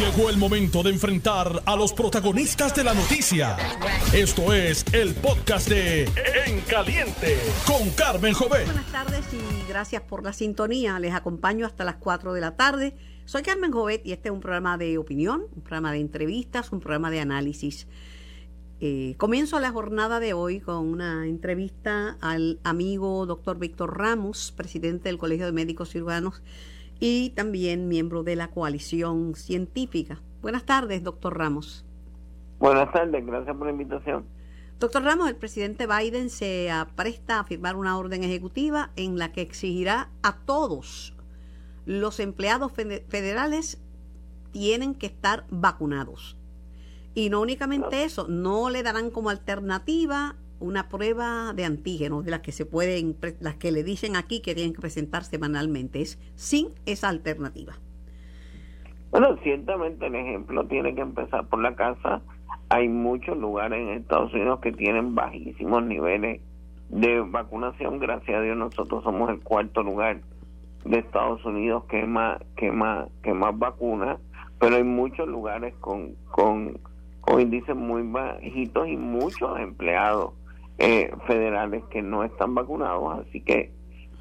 Llegó el momento de enfrentar a los protagonistas de la noticia. Esto es el podcast de En Caliente con Carmen Jovet. Buenas tardes y gracias por la sintonía. Les acompaño hasta las 4 de la tarde. Soy Carmen Jovet y este es un programa de opinión, un programa de entrevistas, un programa de análisis. Eh, comienzo la jornada de hoy con una entrevista al amigo doctor Víctor Ramos, presidente del Colegio de Médicos Cirujanos y también miembro de la coalición científica. Buenas tardes, doctor Ramos. Buenas tardes, gracias por la invitación. Doctor Ramos, el presidente Biden se apresta a firmar una orden ejecutiva en la que exigirá a todos los empleados federales tienen que estar vacunados. Y no únicamente eso, no le darán como alternativa una prueba de antígenos de las que se pueden, las que le dicen aquí que tienen que presentar semanalmente, es sin esa alternativa. Bueno, ciertamente el ejemplo tiene que empezar por la casa. Hay muchos lugares en Estados Unidos que tienen bajísimos niveles de vacunación. Gracias a Dios nosotros somos el cuarto lugar de Estados Unidos que más que más que más vacunas, pero hay muchos lugares con con, con índices muy bajitos y muchos empleados eh, federales que no están vacunados, así que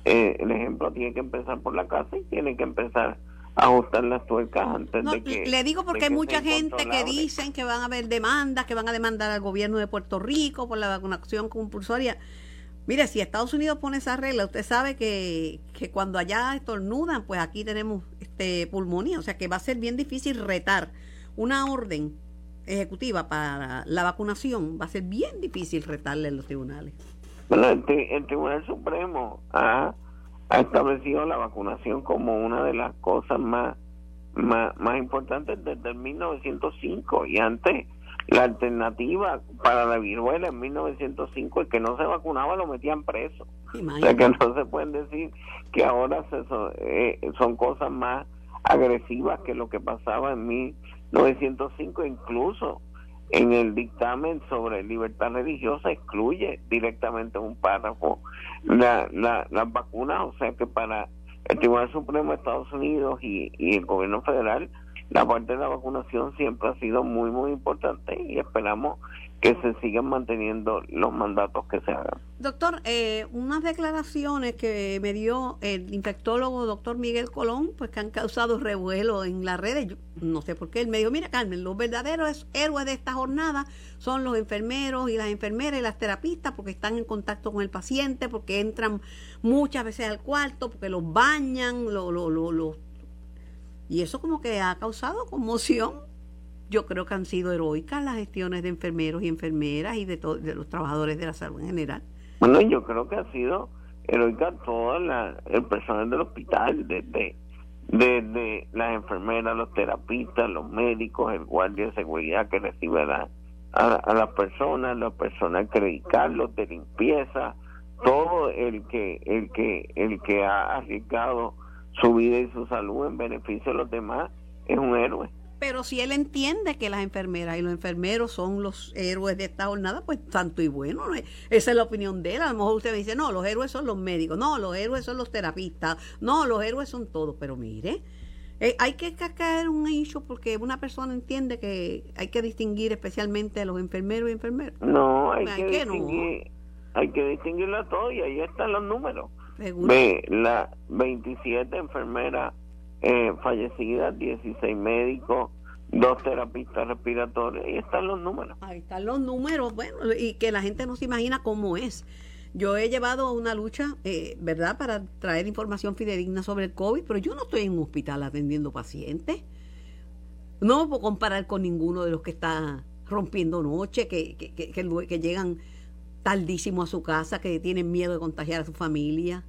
eh, el ejemplo tiene que empezar por la casa y tiene que empezar a ajustar las tuercas antes de que... Le digo porque hay mucha gente que dicen que van a haber demandas, que van a demandar al gobierno de Puerto Rico por la vacunación compulsoria. Mire, si Estados Unidos pone esa regla, usted sabe que, que cuando allá estornudan, pues aquí tenemos este pulmonía, o sea que va a ser bien difícil retar una orden ejecutiva para la vacunación, va a ser bien difícil retarle en los tribunales. Bueno, el, Tribunal Supremo ha, establecido la vacunación como una de las cosas más, más, más importantes desde el 1905 y antes la alternativa para la viruela en 1905 el que no se vacunaba lo metían preso. O sea que no se pueden decir que ahora se, son, eh, son cosas más agresivas que lo que pasaba en 1905 incluso en el dictamen sobre libertad religiosa excluye directamente un párrafo la, la, las vacunas, o sea que para el Tribunal Supremo de Estados Unidos y, y el gobierno federal la parte de la vacunación siempre ha sido muy muy importante y esperamos que se sigan manteniendo los mandatos que se hagan. Doctor, eh, unas declaraciones que me dio el infectólogo doctor Miguel Colón, pues que han causado revuelo en las redes. No sé por qué. Él me dijo, mira Carmen, los verdaderos héroes de esta jornada son los enfermeros y las enfermeras y las terapistas porque están en contacto con el paciente, porque entran muchas veces al cuarto, porque los bañan, lo, lo, lo, y eso como que ha causado conmoción yo creo que han sido heroicas las gestiones de enfermeros y enfermeras y de, de los trabajadores de la salud en general. Bueno, yo creo que ha sido heroica toda la, el personal del hospital, desde de, las enfermeras, los terapistas, los médicos, el guardia de seguridad que recibe a, a, las personas, los personal clerical, los de limpieza, todo el que el que el que ha arriesgado su vida y su salud en beneficio de los demás es un héroe. Pero si él entiende que las enfermeras y los enfermeros son los héroes de esta jornada, pues tanto y bueno. Esa es la opinión de él. A lo mejor usted me dice, no, los héroes son los médicos, no, los héroes son los terapistas, no, los héroes son todos. Pero mire, eh, hay que caer un hecho porque una persona entiende que hay que distinguir especialmente a los enfermeros y enfermeras. No, hay, que, distinguir, hay que distinguirlo a todos y ahí están los números. Ve, la 27 enfermeras eh, fallecidas, 16 médicos, dos terapistas respiratorios, y están los números. Ahí están los números, bueno, y que la gente no se imagina cómo es. Yo he llevado una lucha, eh, ¿verdad?, para traer información fidedigna sobre el COVID, pero yo no estoy en un hospital atendiendo pacientes. No puedo comparar con ninguno de los que está rompiendo noche, que, que, que, que llegan tardísimo a su casa, que tienen miedo de contagiar a su familia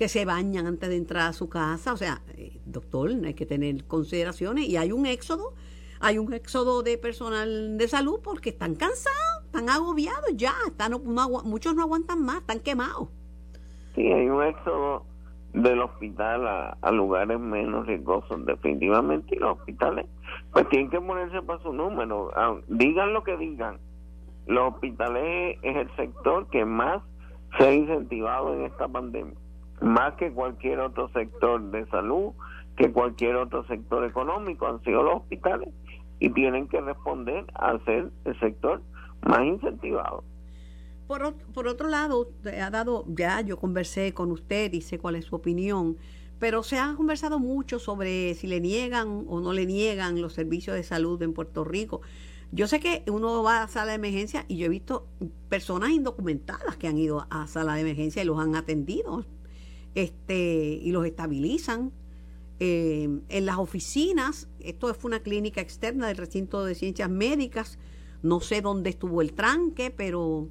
que se bañan antes de entrar a su casa. O sea, eh, doctor, hay que tener consideraciones y hay un éxodo, hay un éxodo de personal de salud porque están cansados, están agobiados ya, están, muchos no aguantan más, están quemados. Sí, hay un éxodo del hospital a, lugares menos riesgosos, definitivamente, y los hospitales pues tienen que ponerse para su número, ah, digan lo que digan, los hospitales es el sector que más se ha incentivado en esta pandemia más que cualquier otro sector de salud que cualquier otro sector económico, han sido los hospitales y tienen que responder a ser el sector más incentivado. Por, otro lado, ha dado, ya yo conversé con usted y sé cuál es su opinión, pero se ha conversado mucho sobre si le niegan o no le niegan los servicios de salud en Puerto Rico. Yo sé que uno va a sala de emergencia y yo he visto personas indocumentadas que han ido a sala de emergencia y los han atendido este, y los estabilizan. Eh, en las oficinas, esto fue una clínica externa del recinto de ciencias médicas, no sé dónde estuvo el tranque, pero...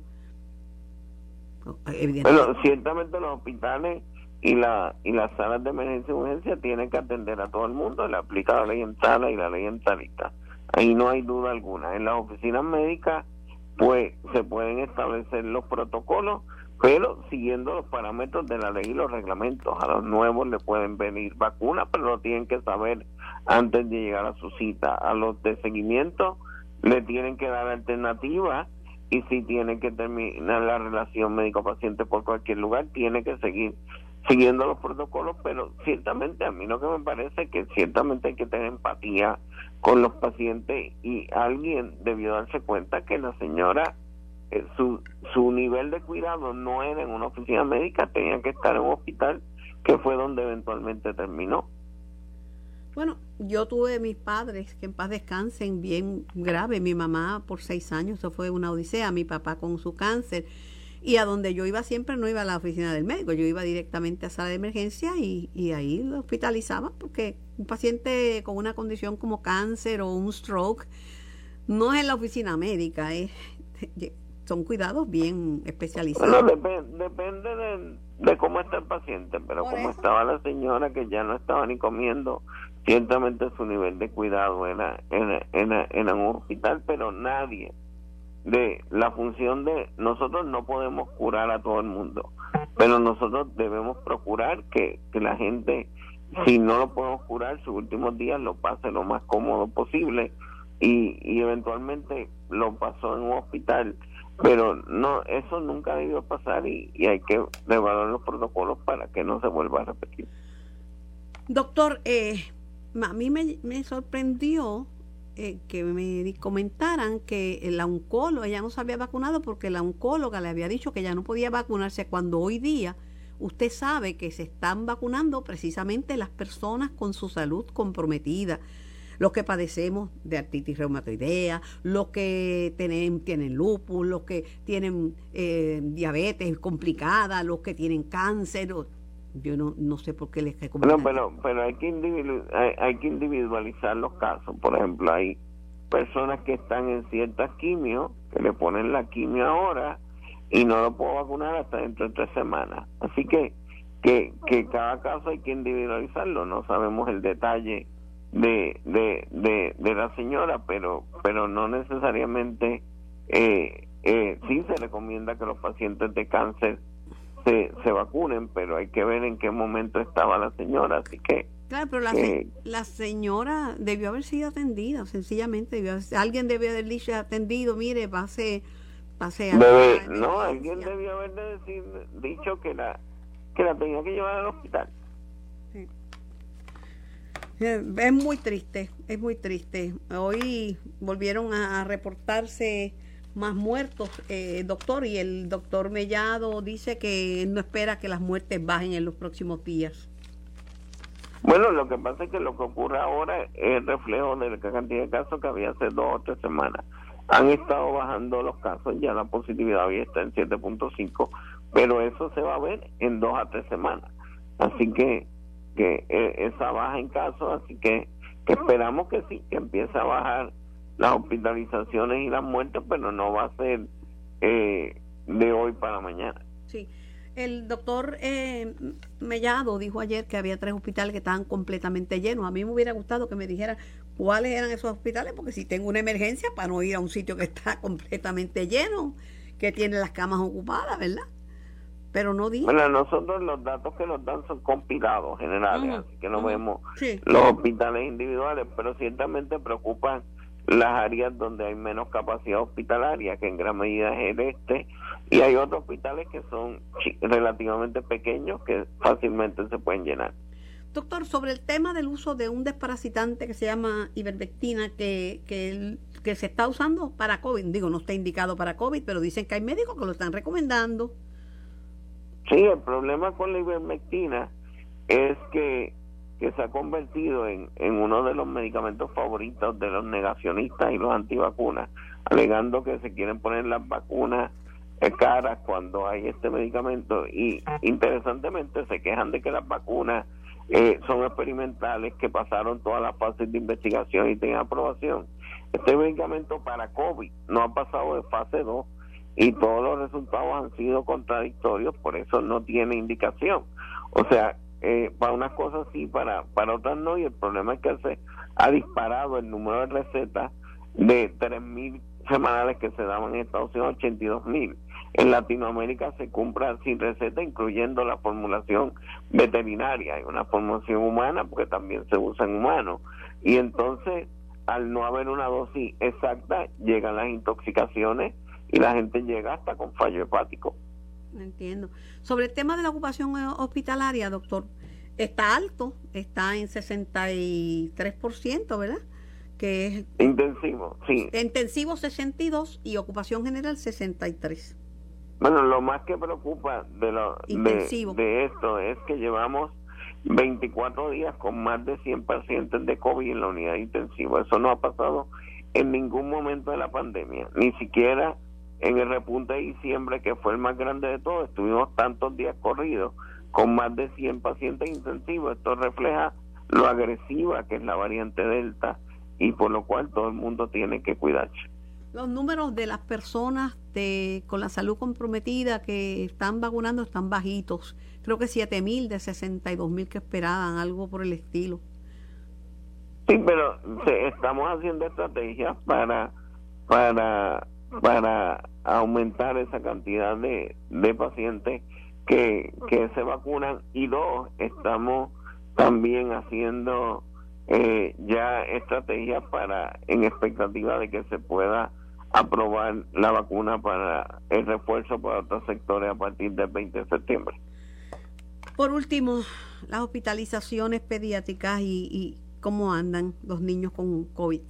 Bueno, ciertamente los hospitales y, la, y las salas de emergencia tienen que atender a todo el mundo, le aplica la ley en sala y la ley en salita. Ahí no hay duda alguna. En las oficinas médicas, pues se pueden establecer los protocolos, pero siguiendo los parámetros de la ley y los reglamentos. A los nuevos le pueden venir vacunas, pero lo tienen que saber antes de llegar a su cita. A los de seguimiento le tienen que dar alternativas y si tienen que terminar la relación médico-paciente por cualquier lugar, tiene que seguir siguiendo los protocolos, pero ciertamente a mí lo que me parece es que ciertamente hay que tener empatía con los pacientes y alguien debió darse cuenta que la señora eh, su, su nivel de cuidado no era en una oficina médica, tenía que estar en un hospital que fue donde eventualmente terminó. Bueno, yo tuve mis padres que en paz descansen bien grave. Mi mamá por seis años, eso fue una odisea. Mi papá con su cáncer. Y a donde yo iba siempre no iba a la oficina del médico, yo iba directamente a sala de emergencia y, y ahí lo hospitalizaban porque un paciente con una condición como cáncer o un stroke no es en la oficina médica, es, son cuidados bien especializados. Bueno, depende de, de, cómo está el paciente, pero como estaba la señora que ya no estaba ni comiendo, ciertamente su nivel de cuidado era, era, era, era en un hospital, pero nadie de la función de nosotros no podemos curar a todo el mundo, pero nosotros debemos procurar que, que la gente, si no lo podemos curar, sus últimos días lo pase lo más cómodo posible y, y eventualmente lo pasó en un hospital, pero no eso nunca debió pasar y, y hay que evaluar los protocolos para que no se vuelva a repetir. Doctor, eh, a mí me, me sorprendió eh, que me comentaran que la oncóloga, ella no se había vacunado porque la oncóloga le había dicho que ya no podía vacunarse cuando hoy día usted sabe que se están vacunando precisamente las personas con su salud comprometida, los que padecemos de artritis reumatoidea, los que tienen, tienen lupus, los que tienen eh, diabetes complicada, los que tienen cáncer. Yo no, no sé por qué les recomiendan. pero, pero hay, que hay, hay, que individualizar los casos. Por ejemplo, hay personas que están en ciertas quimios, que le ponen la quimio ahora y no lo puedo vacunar hasta dentro de tres semanas. Así que, que, que cada caso hay que individualizarlo. No sabemos el detalle de, de, de, de la señora, pero, pero no necesariamente eh, eh, sí se recomienda que los pacientes de cáncer se, se vacunen, pero hay que ver en qué momento estaba la señora, así que... Claro, pero la, la señora debió haber sido atendida, sencillamente, debió alguien debió haber dicho atendido, mire, pase, pase a... no, alguien debió haber decir, dicho que la, que la tenía que llevar al hospital. Sí. Eh, es muy triste, es muy triste. Hoy volvieron a reportarse más muertos, eh, doctor, y el doctor Mellado dice que no espera que las muertes bajen en los próximos días. Bueno, lo que pasa es que lo que ocurre ahora es reflejo de la cantidad de casos que había hace dos o tres semanas. Han estado bajando los casos, ya la positividad había está en 7.5, pero eso se va a ver en dos a tres semanas. Así que, que eh, esa baja en casos, así que esperamos que sí, que empiece a bajar las hospitalizaciones y las muertes, pero no va a ser eh, de hoy para mañana. Sí. El doctor eh, Mellado dijo ayer que había tres hospitales que estaban completamente llenos. A mí me hubiera gustado que me dijera cuáles eran esos hospitales, porque si tengo una emergencia, para no ir a un sitio que está completamente lleno, que tiene las camas ocupadas, ¿verdad? Pero no dijo. Bueno, nosotros los datos que nos dan son compilados generales, así que no vemos los hospitales individuales, pero ciertamente preocupan las áreas donde hay menos capacidad hospitalaria, que en gran medida es el este, y hay otros hospitales que son relativamente pequeños que fácilmente se pueden llenar. Doctor, sobre el tema del uso de un desparasitante que se llama ivermectina, que, que, que se está usando para COVID, digo, no está indicado para COVID, pero dicen que hay médicos que lo están recomendando. Sí, el problema con la ivermectina es que, que se ha convertido en, en uno de los medicamentos favoritos de los negacionistas y los antivacunas, alegando que se quieren poner las vacunas caras cuando hay este medicamento y interesantemente se quejan de que las vacunas eh, son experimentales que pasaron todas las fases de investigación y tienen aprobación. Este medicamento para COVID no ha pasado de fase 2 y todos los resultados han sido contradictorios, por eso no tiene indicación. O sea, eh, para unas cosas sí, para, para otras no, y el problema es que se ha disparado el número de recetas de 3.000 semanales que se daban en Estados Unidos, 82.000 en Latinoamérica se compra sin receta, incluyendo la formulación veterinaria y una formulación humana, porque también se usa en humanos. Y entonces, al no haber una dosis exacta, llegan las intoxicaciones y la gente llega hasta con fallo hepático. Entiendo. Sobre el tema de la ocupación hospitalaria, doctor, está alto, está en 63%, ¿verdad? Que es intensivo, sí. Intensivo 62 y ocupación general 63. Bueno, lo más que preocupa de, lo, de, esto es que llevamos 24 días con más de 100 pacientes de COVID en la unidad intensiva. Eso no ha pasado en ningún momento de la pandemia, ni siquiera en el repunte de diciembre, que fue el más grande de todos. Estuvimos tantos días corridos con más de 100 pacientes intensivos. Esto refleja lo agresiva que es la variante Delta y por lo cual todo el mundo tiene que cuidarse. Los números de las personas de, con la salud comprometida que están vacunando están bajitos. Creo que 7 mil de 62 mil que esperaban, algo por el estilo. Sí, pero estamos haciendo estrategias para, para, para aumentar esa cantidad de, de pacientes que, que se vacunan y dos, estamos también haciendo eh, ya estrategias para en expectativa de que se pueda aprobar la vacuna para el refuerzo para otros sectores a partir del 20 de septiembre. Por último, las hospitalizaciones pediátricas y, cómo andan los niños con COVID.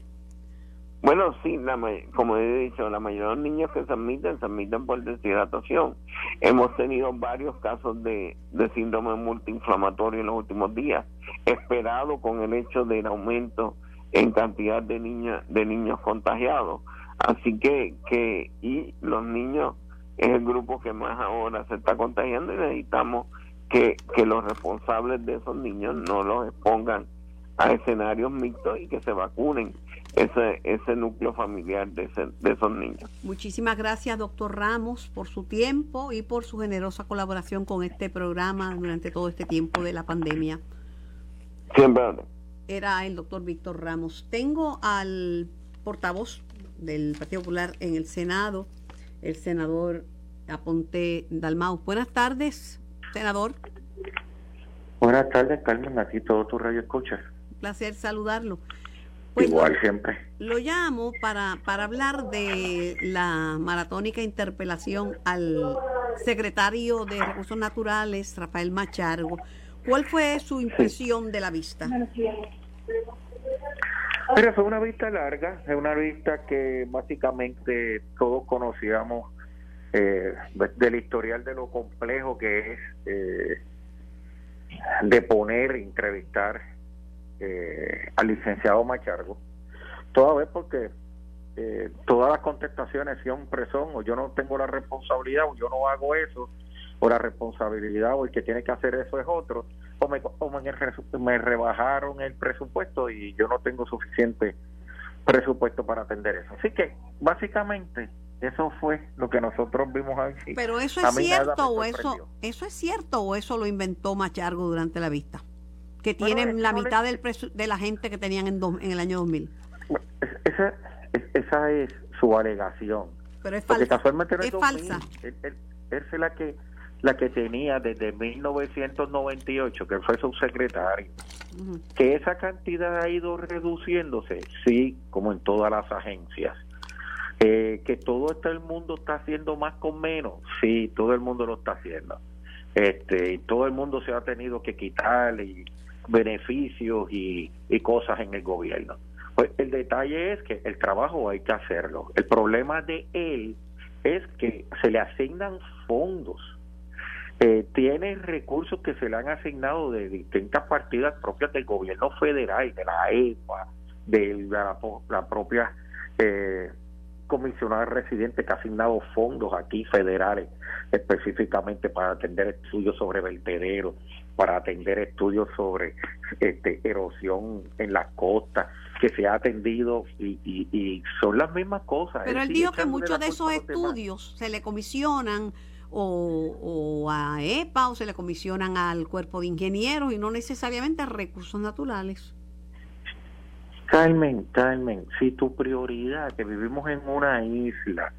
Bueno, sí, la, como he dicho, la mayoría de los niños que se admiten se admiten por deshidratación. Hemos tenido varios casos de, de síndrome multiinflamatorio en los últimos días, esperado con el hecho del aumento en cantidad de niños de niños contagiados. Así que, que, y los niños es el grupo que más ahora se está contagiando y necesitamos que, que los responsables de esos niños no los expongan a escenarios mixtos y que se vacunen ese, ese núcleo familiar de, de esos niños. Muchísimas gracias, doctor Ramos, por su tiempo y por su generosa colaboración con este programa durante todo este tiempo de la pandemia. Siempre. Era el doctor Víctor Ramos. Tengo al portavoz del Partido Popular en el Senado, el senador Aponte Dalmau. Buenas tardes, senador. Buenas tardes, Carmen, aquí todo tu radio escucha. Un placer saludarlo. Pues Igual siempre. Lo llamo para, para hablar de la maratónica interpelación al secretario de Recursos Naturales, Rafael Machargo. ¿Cuál fue su impresión de la vista? Pero fue una vista larga, es una vista que básicamente todos conocíamos eh, del historial de lo complejo que es eh, de poner, entrevistar eh, al licenciado Machargo, toda vez porque eh, todas las contestaciones siempre son o yo no tengo la responsabilidad o yo no hago eso o la responsabilidad o el que tiene que hacer eso es otro o me, me, rebajaron el presupuesto y yo no tengo suficiente presupuesto para atender eso. Así que básicamente eso fue lo que nosotros vimos ahí. Pero eso es cierto o eso eso es cierto o eso lo inventó Machargo durante la vista, que tienen la mitad del de la gente que tenían en, en el año 2000. Esa, esa es su alegación. Pero es falsa. es falsa. es la que la que tenía desde 1998, que fue subsecretario, que esa cantidad ha ido reduciéndose, sí, como en todas las agencias. Eh, que todo este el mundo está haciendo más con menos, sí, todo el mundo lo está haciendo. Este, todo el mundo se ha tenido que quitar y, beneficios y, cosas en el gobierno. Pues el detalle es que el trabajo hay que hacerlo. El problema de él es que se le asignan fondos. Eh, tiene recursos que se le han asignado de distintas partidas propias del gobierno federal, de la EPA, de la, la propia eh, comisionada residente que ha asignado fondos aquí federales específicamente para atender estudios sobre vertederos, para atender estudios sobre este, erosión en las costas, que se ha atendido y, y, son las mismas cosas. Pero él, dijo que muchos de esos estudios se le comisionan o, o, a EPA o se le comisionan al cuerpo de ingenieros y no necesariamente a recursos naturales. Carmen, Carmen, si tu prioridad, que vivimos en una isla,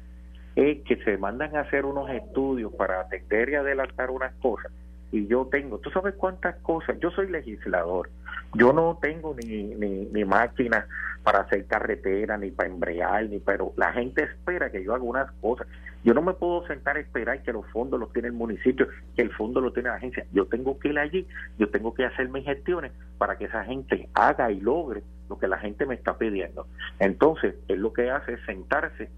es que se mandan a hacer unos estudios para atender y adelantar unas cosas, y yo tengo, tú sabes cuántas cosas, yo soy legislador, yo no tengo ni, ni, ni máquina para hacer carretera, ni para embrear, ni pero la gente espera que yo haga unas cosas. Yo no me puedo sentar a esperar que los fondos los tiene el municipio, que el fondo lo tiene la agencia. Yo tengo que ir allí, yo tengo que hacer mis gestiones para que esa gente haga y logre lo que la gente me está pidiendo. Entonces, él lo que hace es sentarse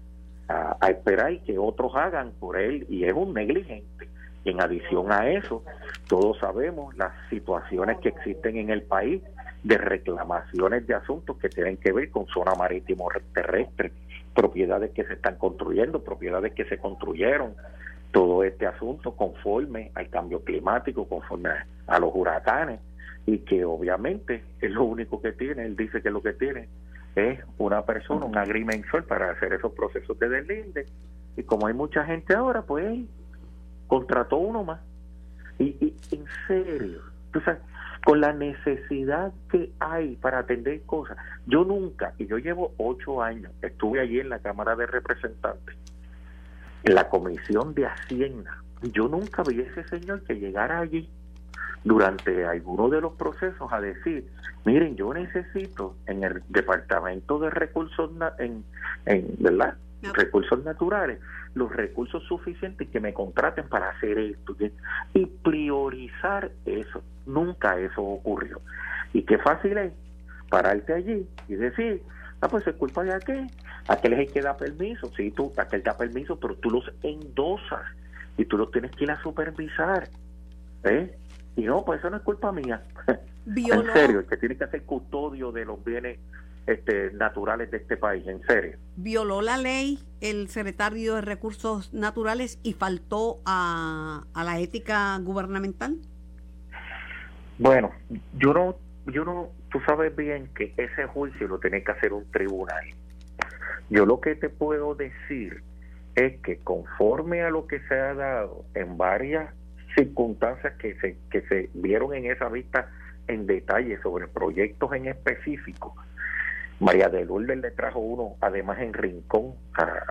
a, a esperar y que otros hagan por él y es un negligente. En adición a eso, todos sabemos las situaciones que existen en el país de reclamaciones de asuntos que tienen que ver con zona marítimo terrestre, propiedades que se están construyendo, propiedades que se construyeron, todo este asunto conforme al cambio climático, conforme a, los huracanes, y que obviamente es lo único que tiene, él dice que lo que tiene es una persona, un agrimensor para hacer esos procesos de deslinde, y como hay mucha gente ahora, pues contrató uno más. Y, y en serio, tú sabes, con la necesidad que hay para atender cosas. Yo nunca, y yo llevo ocho años, estuve allí en la Cámara de Representantes, en la Comisión de Hacienda, yo nunca vi a ese señor que llegara allí durante alguno de los procesos a decir, miren, yo necesito en el Departamento de Recursos, en, en ¿verdad? recursos naturales, los recursos suficientes que me contraten para hacer esto y priorizar eso. Nunca eso ocurrió. Y qué fácil es pararte allí y decir, ah, pues es culpa de aquel, aquel es el que da permiso, sí, tú, aquel da permiso, pero tú los endosas y tú los tienes que ir a supervisar. ¿eh? Y no, pues eso no es culpa mía. en serio, el que tiene que hacer custodio de los bienes este, naturales de este país, en serio. Violó la ley el secretario de Recursos Naturales y faltó a, a la ética gubernamental. Bueno, yo no, yo no, tú sabes bien que ese juicio lo tiene que hacer un tribunal. Yo lo que te puedo decir es que conforme a lo que se ha dado en varias circunstancias que se, que se vieron en esa vista en detalle sobre proyectos en específico, María de Lourdes le trajo uno, además en Rincón,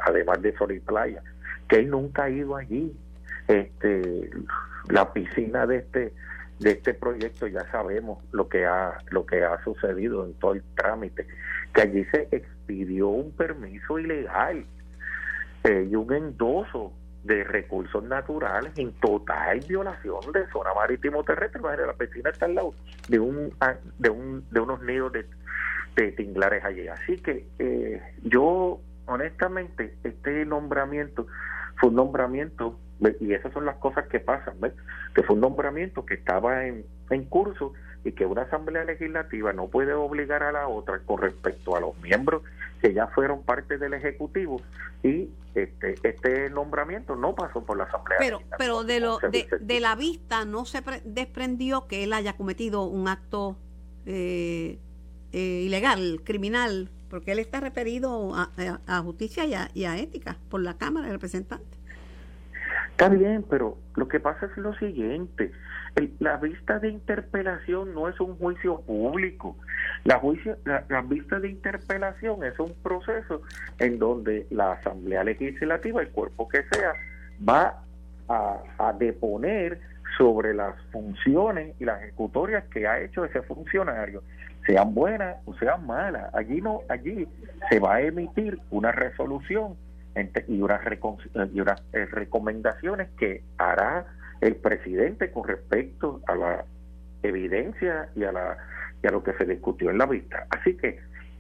además de Sol y Playa, que él nunca ha ido allí. Este, la piscina de este de este proyecto ya sabemos lo que ha lo que ha sucedido en todo el trámite, que allí se expidió un permiso ilegal eh, y un endoso de recursos naturales en total violación de zona marítimo terrestre. La piscina está al lado de un de un de unos nidos de de tinglares allí. Así que eh, yo, honestamente, este nombramiento fue un nombramiento, y esas son las cosas que pasan, ¿ves? que fue un nombramiento que estaba en, en curso y que una asamblea legislativa no puede obligar a la otra con respecto a los miembros que ya fueron parte del ejecutivo y este este nombramiento no pasó por la asamblea pero pero de lo de, de, la vista no se desprendió que él haya cometido un acto eh, eh, ilegal, criminal, porque él está referido a, justicia y a, ética por la Cámara de Representantes. Está bien, pero lo que pasa es lo siguiente, la vista de interpelación no es un juicio público, la, juicio, la, vista de interpelación es un proceso en donde la Asamblea Legislativa, el cuerpo que sea, va a, a deponer sobre las funciones y las ejecutorias que ha hecho ese funcionario sean buenas o sean malas. Allí no, allí se va a emitir una resolución y unas, y unas eh, recomendaciones que hará el presidente con respecto a la evidencia y a, la, y a lo que se discutió en la vista. Así que,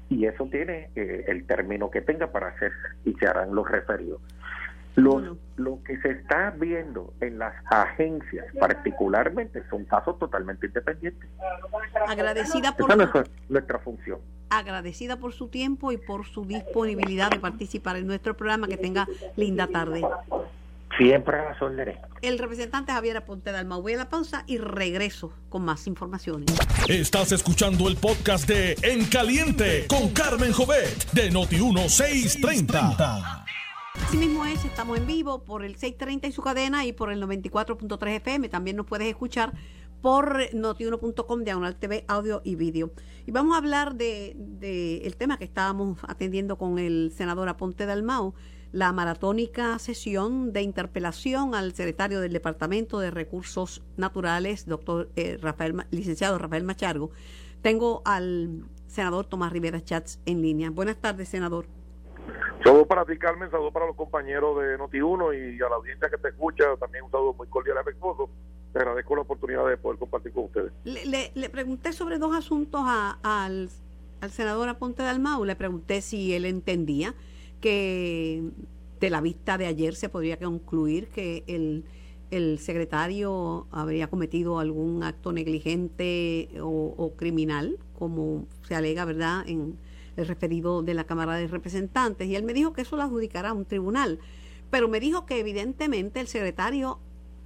y eso tiene eh, el término que tenga para hacer y se harán los referidos. Los. Lo que se está viendo en las agencias particularmente son casos totalmente independientes. Agradecida por... Es nuestra función agradecida por su tiempo y por su disponibilidad de participar en nuestro programa. Que tenga linda tarde. Siempre a El representante Javier Aponte Dalmau. Voy a la pausa y regreso con más informaciones. Estás escuchando el podcast de En Caliente con Carmen Jovet de Noti 1630. Asimismo es, estamos en vivo por el 630 y su cadena y por el 94.3 FM. También nos puedes escuchar por notiuno.com diagonal TV, audio y vídeo. Y vamos a hablar de, el tema que estábamos atendiendo con el senador Aponte Dalmao, la maratónica sesión de interpelación al secretario del Departamento de Recursos Naturales, doctor eh, Rafael, licenciado Rafael Machargo. Tengo al senador Tomás Rivera Chats en línea. Buenas tardes, senador. Saludos para ti, Carmen, saludos para los compañeros de Noti1 y a la audiencia que te escucha, también un saludo muy cordial y afectuoso. Te agradezco la oportunidad de poder compartir con ustedes. Le, le, le pregunté sobre dos asuntos a, al, al senador Aponte Dalmau. Le pregunté si él entendía que de la vista de ayer se podría concluir que el, el secretario habría cometido algún acto negligente o, o criminal, como se alega, ¿verdad?, en el referido de la Cámara de Representantes, y él me dijo que eso lo adjudicará a un tribunal, pero me dijo que evidentemente el secretario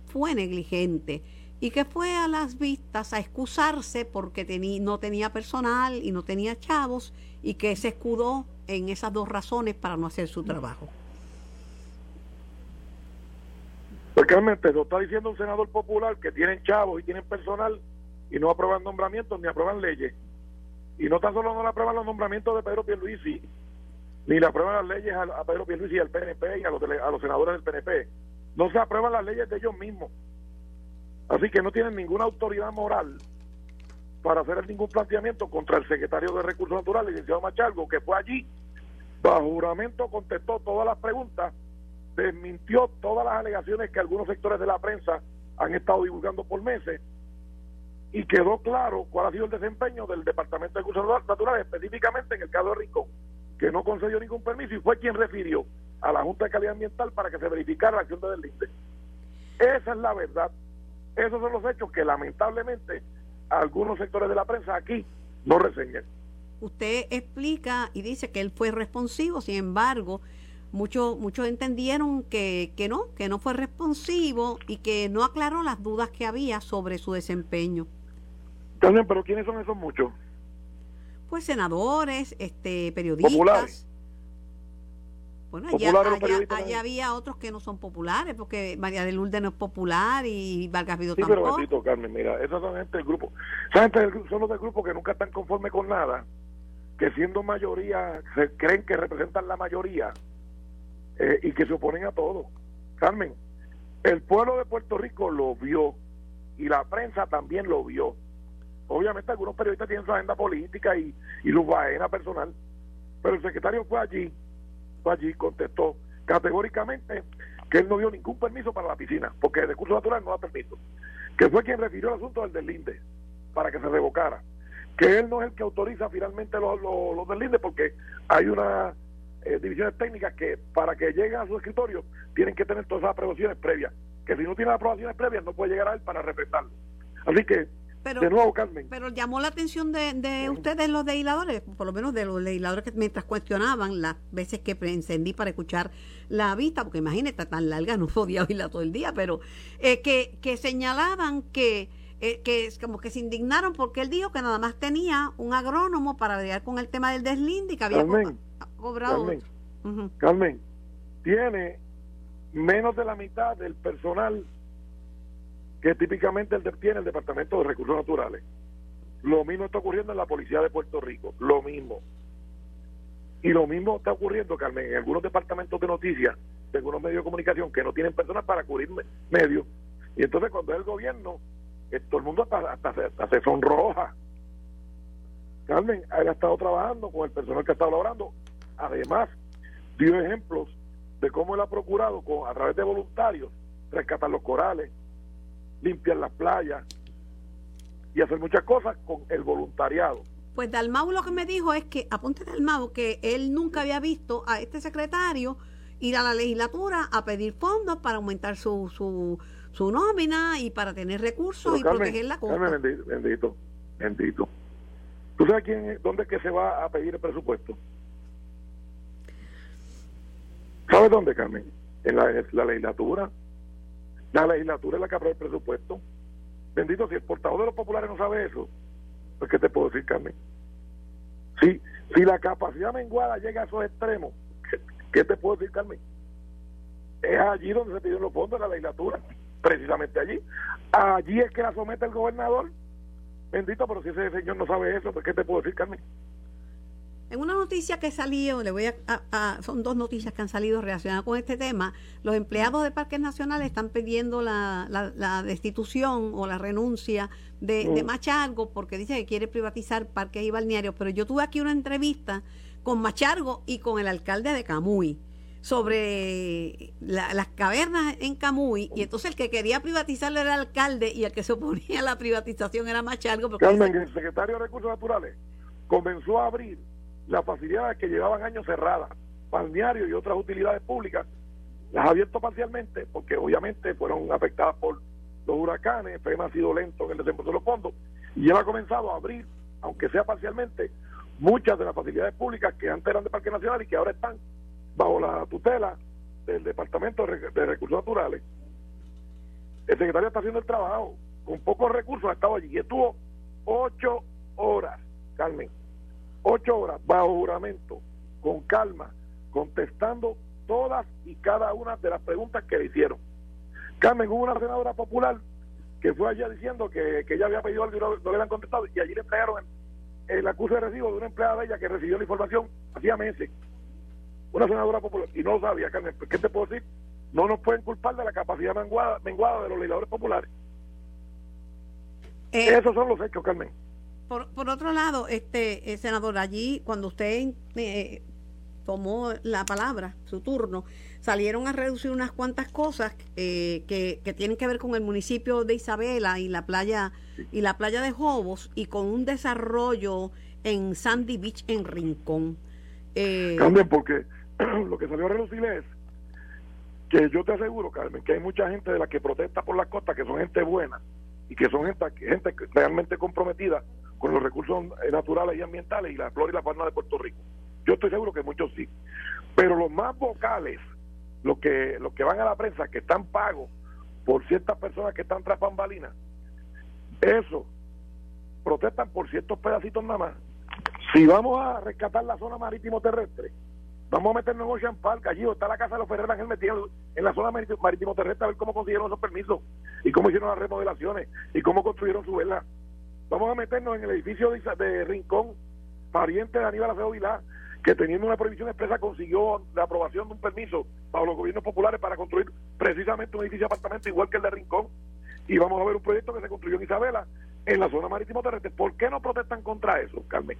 fue negligente y que fue a las vistas a excusarse porque tení, no tenía personal y no tenía chavos y que se escudó en esas dos razones para no hacer su trabajo. Porque realmente lo está diciendo un senador popular que tienen chavos y tienen personal y no aprueban nombramientos ni aprueban leyes. Y no tan solo no le aprueban los nombramientos de Pedro Pierluisi, ni le aprueban las leyes a, Pedro Pierluisi y al PNP y a los, a los senadores del PNP. No se aprueban las leyes de ellos mismos. Así que no tienen ninguna autoridad moral para hacer ningún planteamiento contra el secretario de Recursos Naturales, licenciado Machalgo, que fue allí, bajo juramento, contestó todas las preguntas, desmintió todas las alegaciones que algunos sectores de la prensa han estado divulgando por meses y quedó claro cuál ha sido el desempeño del Departamento de Recursos Naturales, específicamente en el caso de Rincón, que no concedió ningún permiso y fue quien refirió a la Junta de Calidad Ambiental para que se verificara la acción de deslinde. Esa es la verdad. Esos son los hechos que lamentablemente algunos sectores de la prensa aquí no reseñan. Usted explica y dice que él fue responsivo, sin embargo, muchos muchos entendieron que, que no, que no fue responsivo y que no aclaró las dudas que había sobre su desempeño. También, pero ¿quiénes son esos muchos? Pues senadores, este periodistas. Populares. Bueno, allá, allá, allá, había otros que no son populares, porque María de Lourdes no es popular y Vargas Vido sí, tampoco. pero bendito, Carmen, mira, esos son gente del grupo. Esa gente del, son los del grupo que nunca están conformes con nada, que siendo mayoría, se creen que representan la mayoría eh, y que se oponen a todo. Carmen, el pueblo de Puerto Rico lo vio y la prensa también lo vio. Obviamente algunos periodistas tienen su agenda política y, y luz vaena personal, pero el secretario fue allí allí contestó categóricamente que él no dio ningún permiso para la piscina, porque el recurso natural no da permiso, que fue quien refirió el asunto del deslinde para que se revocara, que él no es el que autoriza finalmente los, los, los deslinde porque hay una eh, divisiones técnicas que para que lleguen a su escritorio tienen que tener todas esas aprobaciones previas, que si no tiene aprobaciones previas no puede llegar a él para respetarlo. Así que pero, de nuevo, Carmen. Pero llamó la atención de, de ustedes, los legisladores, por lo menos de los legisladores que mientras cuestionaban las veces que encendí para escuchar la vista, porque imagínate, tan larga no podía oírla todo el día, pero eh, que, que señalaban que, eh, que como que se indignaron porque él dijo que nada más tenía un agrónomo para bregar con el tema del deslinde y que había Carmen, co cobrado. Carmen, uh -huh. Carmen, tiene menos de la mitad del personal que típicamente de, tiene el Departamento de Recursos Naturales. Lo mismo está ocurriendo en la Policía de Puerto Rico, lo mismo. Y lo mismo está ocurriendo, Carmen, en algunos departamentos de noticias, de algunos medios de comunicación que no tienen personas para cubrir medios. Y entonces cuando es el gobierno, eh, todo el mundo hasta, hasta, hasta se sonroja. Carmen, él ha estado trabajando con el personal que ha estado laborando. Además, dio ejemplos de cómo él ha procurado, con, a través de voluntarios, rescatar los corales, limpiar las playas y hacer muchas cosas con el voluntariado. Pues Dalmau lo que me dijo es que, apunte Dalmau, que él nunca había visto a este secretario ir a la legislatura a pedir fondos para aumentar su, su, su nómina y para tener recursos y proteger la cosa. Carmen, bendito, bendito, bendito. ¿Tú sabes quién, dónde es que se va a pedir el presupuesto? ¿Sabes dónde, Carmen? En la, legislatura. La legislatura es la que aprueba el presupuesto. Bendito, si el portavoz de los populares no sabe eso, pues ¿qué te puedo decir, Carmen? Si, si la capacidad menguada llega a esos extremos, ¿qué, te puedo decir, Carmen? Es allí donde se pidieron los fondos de la legislatura, precisamente allí. Allí es que la somete el gobernador. Bendito, pero si ese señor no sabe eso, pues ¿qué te puedo decir, Carmen? En una noticia que salió, le voy a, son dos noticias que han salido relacionadas con este tema. Los empleados de parques nacionales están pidiendo la, la, destitución o la renuncia de, de, mm. Machargo porque dice que quiere privatizar parques y balnearios. Pero yo tuve aquí una entrevista con Machargo y con el alcalde de Camuy sobre las cavernas en Camuy y entonces el que quería privatizarlo era el alcalde y el que se oponía a la privatización era Machargo. Porque Carmen, el secretario de Recursos Naturales comenzó a abrir las facilidades que llevaban años cerradas, balnearios y otras utilidades públicas, las ha abierto parcialmente porque obviamente fueron afectadas por los huracanes, FEMA ha sido lento en el desembolso de los fondos y él ha comenzado a abrir, aunque sea parcialmente, muchas de las facilidades públicas que antes eran de Parque Nacional y que ahora están bajo la tutela del Departamento de Recursos Naturales. El secretario está haciendo el trabajo, con pocos recursos ha estado allí y estuvo ocho horas, Carmen, ocho horas bajo juramento, con calma, contestando todas y cada una de las preguntas que le hicieron. Carmen, hubo una senadora popular que fue allá diciendo que, que ella había pedido algo y no, le habían contestado y allí le entregaron el, el acuse de recibo de una empleada de ella que recibió la información hacía meses. Una senadora popular y no lo sabía, Carmen. Pues, ¿Qué te puedo decir? No nos pueden culpar de la capacidad menguada, menguada de los legisladores populares. Eh, Esos son los hechos, Carmen. Por, por otro lado, este eh, senador, allí cuando usted eh, tomó la palabra, su turno, salieron a reducir unas cuantas cosas eh, que, que, tienen que ver con el municipio de Isabela y la playa y la playa de Jobos y con un desarrollo en Sandy Beach en Rincón. Eh, Carmen, porque lo que salió a reducir es que yo te aseguro, Carmen, que hay mucha gente de la que protesta por la costa que son gente buena y que son gente, gente realmente comprometida con los recursos naturales y ambientales y la flora y la fauna de Puerto Rico. Yo estoy seguro que muchos sí. Pero los más vocales, los que, los que van a la prensa, que están pagos por ciertas personas que están tras bambalinas, eso, protestan por ciertos pedacitos nada más. Si vamos a rescatar la zona marítimo terrestre, vamos a meternos en Ocean Park, allí está la casa de los Ferrer Ángel metido en la zona marítimo terrestre a ver cómo consiguieron esos permisos y cómo hicieron las remodelaciones y cómo construyeron su vela Vamos a meternos en el edificio de, Rincón, pariente de Aníbal Acevedo Vilá, que teniendo una prohibición expresa consiguió la aprobación de un permiso para los gobiernos populares para construir precisamente un edificio de apartamento igual que el de Rincón. Y vamos a ver un proyecto que se construyó en Isabela, en la zona marítimo terrestre. ¿Por qué no protestan contra eso, Carmen?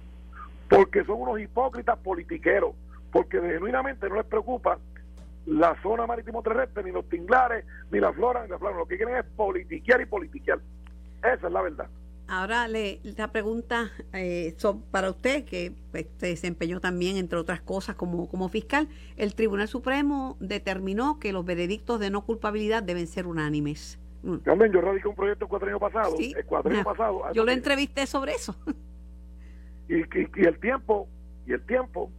Porque son unos hipócritas politiqueros, porque genuinamente no les preocupa la zona marítimo terrestre, ni los tinglares, ni la flora, ni la flora. Lo que quieren es politiquear y politiquear. Esa es la verdad. Ahora le, la pregunta eh, para usted, que pues, se desempeñó también, entre otras cosas, como, como fiscal. El Tribunal Supremo determinó que los veredictos de no culpabilidad deben ser unánimes. Carmen, yo radicé un proyecto el cuatro años pasado. el cuatro años pasado yo lo entrevisté sobre eso. Y, y, el tiempo, y el tiempo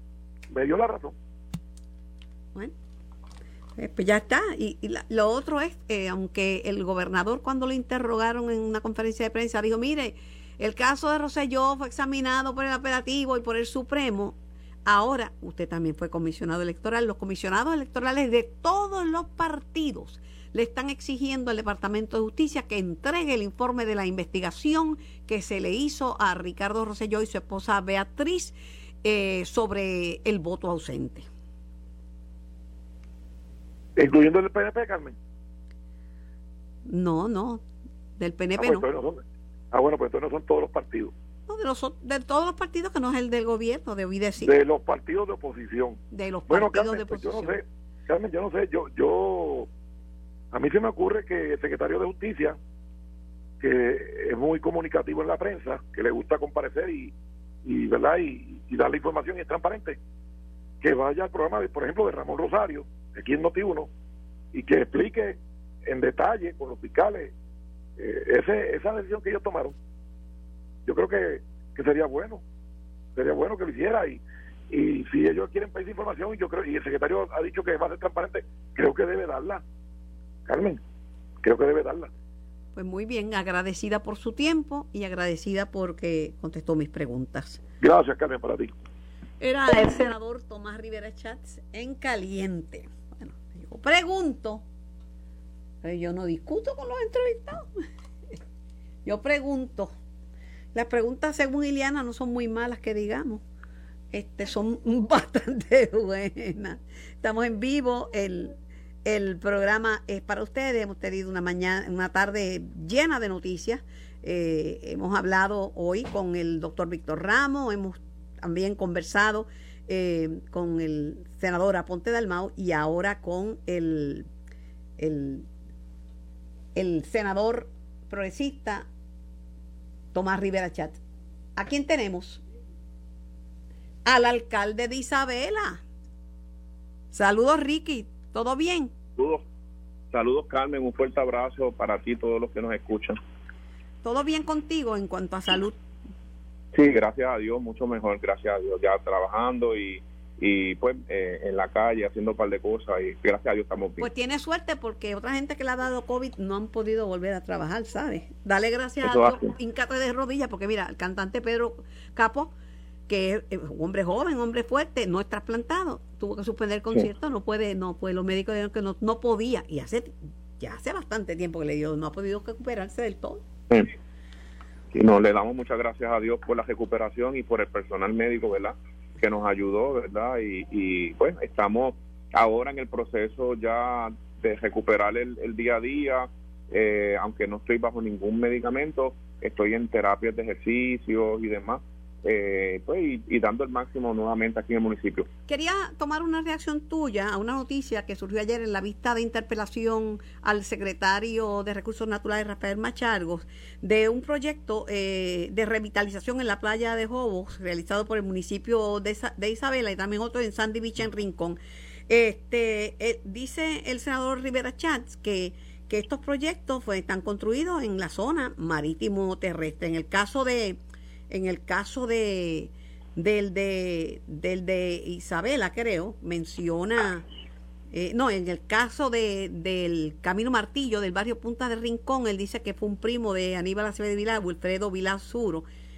me dio la razón. Bueno. Eh, pues ya está. Y, lo otro es, eh, aunque el gobernador cuando lo interrogaron en una conferencia de prensa dijo, mire, el caso de Roselló fue examinado por el operativo y por el Supremo. Ahora, usted también fue comisionado electoral. Los comisionados electorales de todos los partidos le están exigiendo al Departamento de Justicia que entregue el informe de la investigación que se le hizo a Ricardo Roselló y su esposa Beatriz eh, sobre el voto ausente incluyendo el PNP, Carmen. No, no, del PNP ah, pues no. ah, bueno, pues entonces no son todos los partidos. No, de, los, de todos los partidos que no es el del gobierno, de decir. De los partidos de oposición. De los partidos de oposición. Pues yo no sé, Carmen, yo no sé, yo, yo, a mí se me ocurre que el secretario de Justicia que es muy comunicativo en la prensa, que le gusta comparecer y, y verdad y, y dar la información y es transparente, que vaya al programa, de, por ejemplo, de Ramón Rosario, aquí en Noti1, y que explique en detalle con los fiscales eh, ese, esa decisión que ellos tomaron. Yo creo que, que sería bueno, sería bueno que lo hiciera y, y si ellos quieren pedir información y yo creo y el secretario ha dicho que va a ser transparente, creo que debe darla. Carmen, creo que debe darla. Pues muy bien, agradecida por su tiempo y agradecida porque contestó mis preguntas. Gracias, Carmen, para ti. Era el senador Tomás Rivera Chats en caliente. Pregunto, yo no discuto con los entrevistados. Yo pregunto. Las preguntas, según Iliana, no son muy malas que digamos. Este, son bastante buenas. Estamos en vivo. El, el programa es para ustedes. Hemos tenido una mañana, una tarde llena de noticias. Eh, hemos hablado hoy con el doctor Víctor Ramos. Hemos también conversado eh, con el senador Aponte Dalmau y ahora con el, el, el senador progresista Tomás Rivera Chat. ¿A quién tenemos? Al alcalde de Isabela. Saludos, Ricky. ¿Todo bien? Saludos. Saludos, Carmen. Un fuerte abrazo para ti y todos los que nos escuchan. ¿Todo bien contigo en cuanto a salud? Sí, gracias a Dios, mucho mejor, gracias a Dios. Ya trabajando y, y pues eh, en la calle haciendo un par de cosas y gracias a Dios estamos bien. Pues tiene suerte porque otra gente que le ha dado COVID no han podido volver a trabajar, ¿sabes? Dale gracias Eso a. Dios, hincate de rodillas, porque mira, el cantante Pedro Capo, que es un hombre joven, hombre fuerte, no es trasplantado, tuvo que suspender el concierto, no puede, no puede, los médicos dijeron que no, no podía, y hace, ya hace bastante tiempo que le dio, no ha podido recuperarse del todo. Sí. Y nos le damos muchas gracias a Dios por la recuperación y por el personal médico, ¿verdad? Que nos ayudó, ¿verdad? Y, y pues estamos ahora en el proceso ya de recuperar el, el día a día, eh, aunque no estoy bajo ningún medicamento, estoy en terapias de ejercicios y demás, eh, pues y, y dando el máximo nuevamente aquí en el municipio. Quería tomar una reacción tuya a una noticia que surgió ayer en la vista de interpelación al secretario de Recursos Naturales, Rafael Machargos, de un proyecto eh, de revitalización en la playa de Jobos, realizado por el municipio de, de Isabela y también otro en Sandy Beach, en Rincón. Este, eh, dice el senador Rivera Chats que, que estos proyectos pues, están construidos en la zona marítimo terrestre. En el caso de, en el caso de del de del de Isabela creo menciona eh, no en el caso de del Camino Martillo del barrio Punta de Rincón él dice que fue un primo de Aníbal Acevedo Vilá Wilfredo Vilá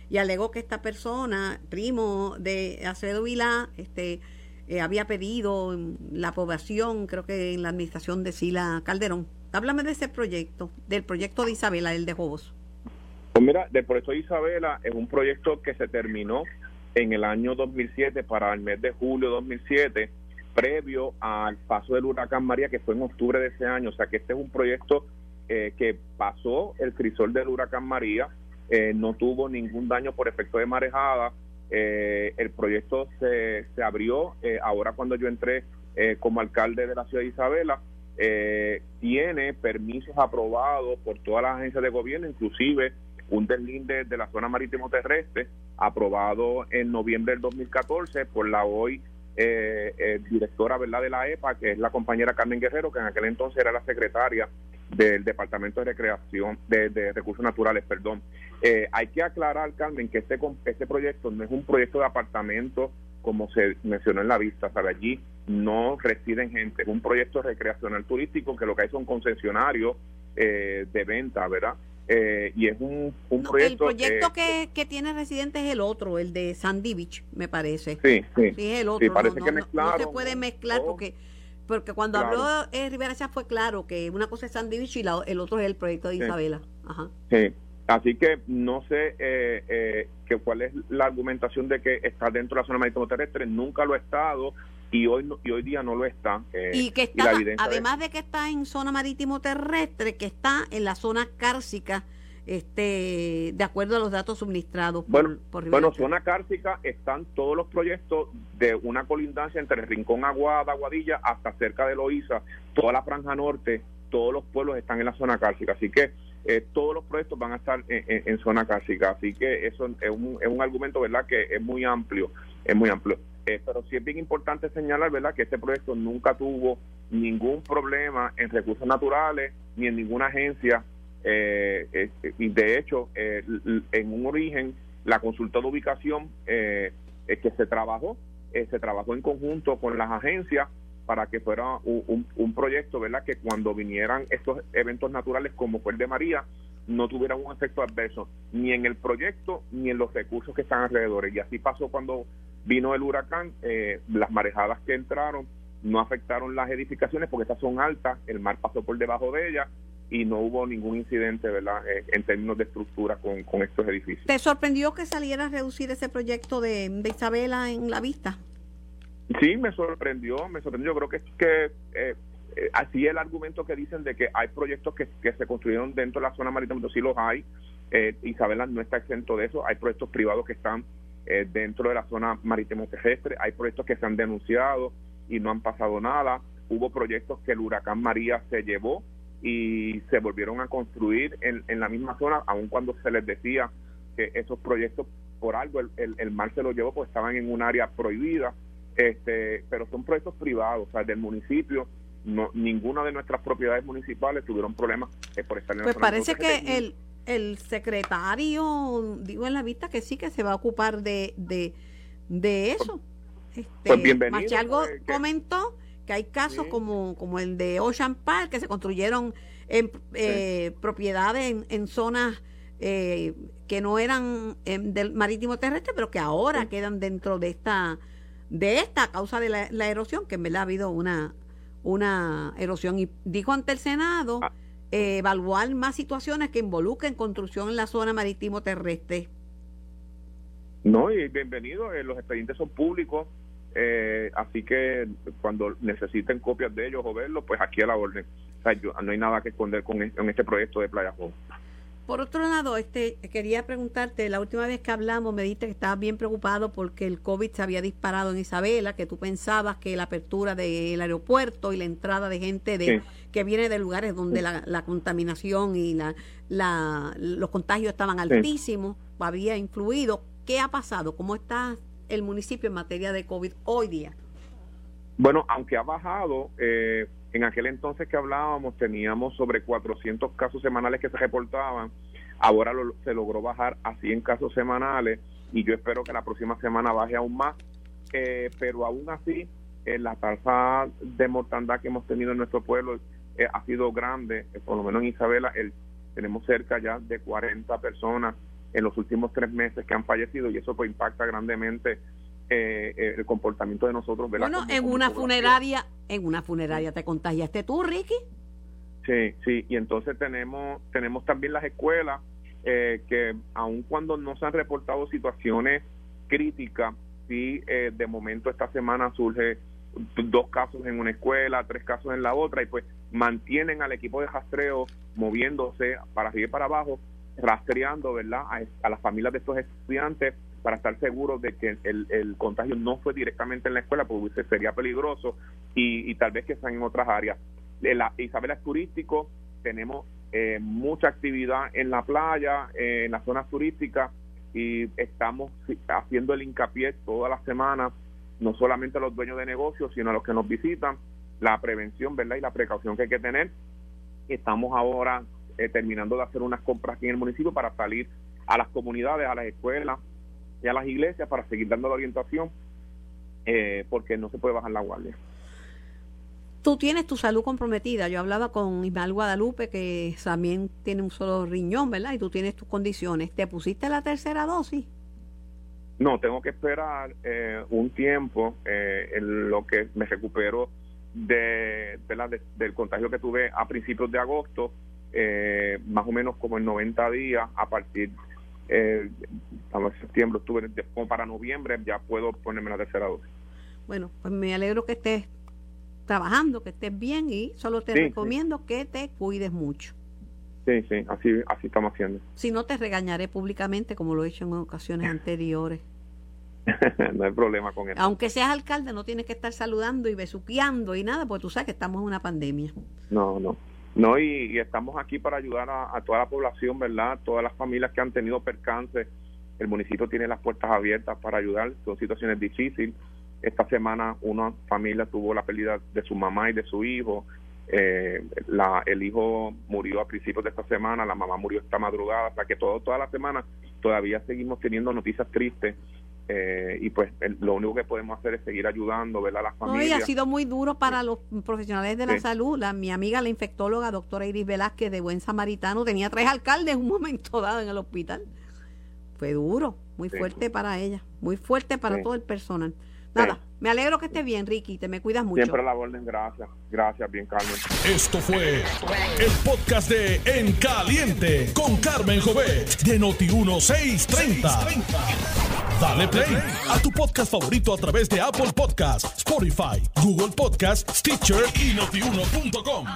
y alegó que esta persona primo de Acevedo Vilá este eh, había pedido la aprobación creo que en la administración de Sila Calderón. Háblame de ese proyecto del proyecto de Isabela el de Jobos Pues mira, de Proyecto Isabela es un proyecto que se terminó en el año 2007 para el mes de julio de 2007, previo al paso del huracán María, que fue en octubre de ese año. O sea que este es un proyecto eh, que pasó el crisol del huracán María, eh, no tuvo ningún daño por efecto de marejada. Eh, el proyecto se, se abrió eh, ahora cuando yo entré eh, como alcalde de la ciudad de Isabela. eh, tiene permisos aprobados por todas las agencias de gobierno, inclusive un deslinde de la zona marítimo terrestre aprobado en noviembre del 2014 por la hoy eh, eh, directora verdad de la EPA que es la compañera Carmen Guerrero que en aquel entonces era la secretaria del Departamento de Recreación de, de Recursos Naturales perdón. Eh, hay que aclarar Carmen que este este proyecto no es un proyecto de apartamento como se mencionó en la vista sabe allí no residen gente es un proyecto recreacional turístico que lo que hay son concesionarios eh, de venta verdad eh, y es un, un proyecto. el proyecto eh, que, que tiene residentes es el otro, el de Sandy Beach, me parece. Sí, sí. Sí, es el otro. Sí, parece no, que no, no, se puede mezclar porque porque cuando Claro. habló eh, Rivera Chá fue claro que una cosa es Sandy Beach y la- el otro es el proyecto de Sí. Isabela. Ajá. sí. Así que no sé eh, eh, que cuál es la argumentación de que está dentro de la zona marítimo terrestre. Nunca lo ha estado y hoy no- y hoy día no lo está. eh, Y que está, además de que está en zona marítimo terrestre, que está en la zona cárcica, este, de acuerdo a los datos suministrados por, Bueno, por bueno, zona cárcica están todos los proyectos de una colindancia entre Rincón Aguada, Aguadilla, hasta cerca de Loíza, toda la franja norte, todos los pueblos están en la zona cárcica. Así que eh, todos los proyectos van a estar en, zona clásica. Así que eso es un, es un argumento, ¿verdad?, que es muy amplio, es muy amplio. Eh, pero sí es bien importante señalar, ¿verdad?, que este proyecto nunca tuvo ningún problema en recursos naturales ni en ninguna agencia. Eh, y de hecho, en un origen, la consulta de ubicación que se trabajó, se trabajó en conjunto con las agencias para que fuera un, proyecto, ¿verdad? Que cuando vinieran estos eventos naturales como fue el de María, no tuviera un efecto adverso ni en el proyecto ni en los recursos que están alrededor. Y así pasó cuando vino el huracán, eh, las marejadas que entraron no afectaron las edificaciones porque estas son altas, el mar pasó por debajo de ellas y no hubo ningún incidente, ¿verdad?, eh, en términos de estructura con, con, estos edificios. ¿Te sorprendió que saliera a reducir ese proyecto de Isabela en la vista? Sí, me sorprendió, me sorprendió. Creo que que eh, eh, así el argumento que dicen de que hay proyectos que, se construyeron dentro de la zona marítima, sí los hay. Eh, Isabela no está exento de eso. Hay proyectos privados que están eh, dentro de la zona marítimo terrestre. Hay proyectos que se han denunciado y no han pasado nada. Hubo proyectos que el huracán María se llevó y se volvieron a construir en, en la misma zona, aun cuando se les decía que esos proyectos por algo el, el, el mar se los llevó, pues estaban en un área prohibida este, pero son proyectos privados, o sea, del municipio. No, ninguna de nuestras propiedades municipales tuvieron problemas eh, por estar en Pues parece que el, el secretario digo en la vista que sí que se va a ocupar de, de, de eso. Este, pues bienvenido. Machalgo eh, comentó que hay casos como, como el de Ocean Park que se construyeron en eh, propiedades en, zonas que no eran em, del marítimo terrestre, pero que ahora quedan dentro de esta de esta causa de la, erosión, que en verdad ha habido una, una erosión. Y dijo ante el Senado ah. eh, evaluar más situaciones que involucren construcción en la zona marítimo terrestre. No, y bienvenido, eh, los expedientes son públicos, eh, así que cuando necesiten copias de ellos o verlos, pues aquí a la orden. no hay nada que esconder con este, este proyecto de Playa Joven. Por otro lado, este quería preguntarte, la última vez que hablamos me dijiste que estabas bien preocupado porque el COVID se había disparado en Isabela, que tú pensabas que la apertura del aeropuerto y la entrada de gente de que viene de lugares donde la, contaminación y la, la, los contagios estaban altísimos, había influido. ¿Qué ha pasado? ¿Cómo está el municipio en materia de COVID hoy día? Bueno, aunque ha bajado, eh, en aquel entonces que hablábamos teníamos sobre 400 casos semanales que se reportaban, ahora se logró bajar a 100 casos semanales y yo espero que la próxima semana baje aún más, eh, pero aún así eh, la tasa de mortandad que hemos tenido en nuestro pueblo eh, ha sido grande, por lo menos en Isabela el, tenemos cerca ya de 40 personas en los últimos tres meses que han fallecido y eso pues impacta grandemente eh, eh, el comportamiento de nosotros. Bueno, en una funeraria, en una funeraria te contagiaste tú, Ricky. Sí, sí, y entonces tenemos tenemos también las escuelas eh, que aun cuando no se han reportado situaciones críticas, sí de momento esta semana surge dos casos en una escuela, tres casos en la otra y pues mantienen al equipo de rastreo moviéndose para arriba y para abajo, rastreando, ¿verdad? A, a las familias de estos estudiantes para estar seguros de que el, contagio no fue directamente en la escuela, porque sería peligroso y, tal vez que están en otras áreas. La, Isabela es turístico, tenemos eh, mucha actividad en la playa, eh, en las zonas turísticas y estamos haciendo el hincapié toda la semana, no solamente a los dueños de negocios, sino a los que nos visitan, la prevención, ¿verdad? Y la precaución que hay que tener. Estamos ahora eh, terminando de hacer unas compras aquí en el municipio para salir a las comunidades, a las escuelas, y a las iglesias para seguir dando la orientación, eh, porque no se puede bajar la guardia. Tú tienes tu salud comprometida. Yo hablaba con Ismael Guadalupe, que también tiene un solo riñón, ¿verdad? Y tú tienes tus condiciones. ¿Te pusiste la tercera dosis? No, tengo que esperar eh, un tiempo eh, en lo que me recupero de, del contagio que tuve a principios de agosto, más o menos como en 90 días, a partir eh, en septiembre, octubre, como para noviembre ya puedo ponerme la tercera dosis. Bueno, pues me alegro que estés trabajando, que estés bien y solo te recomiendo que te cuides mucho. Sí, sí, así, así estamos haciendo. Si no, te regañaré públicamente como lo he hecho en ocasiones anteriores. no hay problema con eso. Aunque seas alcalde, no tienes que estar saludando y besuqueando y nada, porque tú sabes que estamos en una pandemia. No, no. No, y, estamos aquí para ayudar a, toda la población, ¿verdad? Todas las familias que han tenido percance. El municipio tiene las puertas abiertas para ayudar. Son situaciones difíciles. Esta semana una familia tuvo la pérdida de su mamá y de su hijo. Eh, la, el hijo murió a principios de esta semana, la mamá murió esta madrugada, o sea que todo, toda la semana todavía seguimos teniendo noticias tristes eh, y pues lo único que podemos hacer es seguir ayudando, ver a las familias. No, ha sido muy duro para los profesionales de la salud. La, mi amiga, la infectóloga, doctora Iris Velázquez de Buen Samaritano, tenía tres alcaldes en un momento dado en el hospital. Fue duro, muy fuerte para ella, muy fuerte para todo el personal. Nada, me alegro que estés bien, Ricky, te me cuidas mucho. Siempre la orden, gracias. Gracias, bien, Carmen. Esto fue el podcast de En Caliente con Carmen Jovet de Noti1630. Dale play a tu podcast favorito a través de Apple Podcasts, Spotify, Google Podcasts, Stitcher y notiuno.com.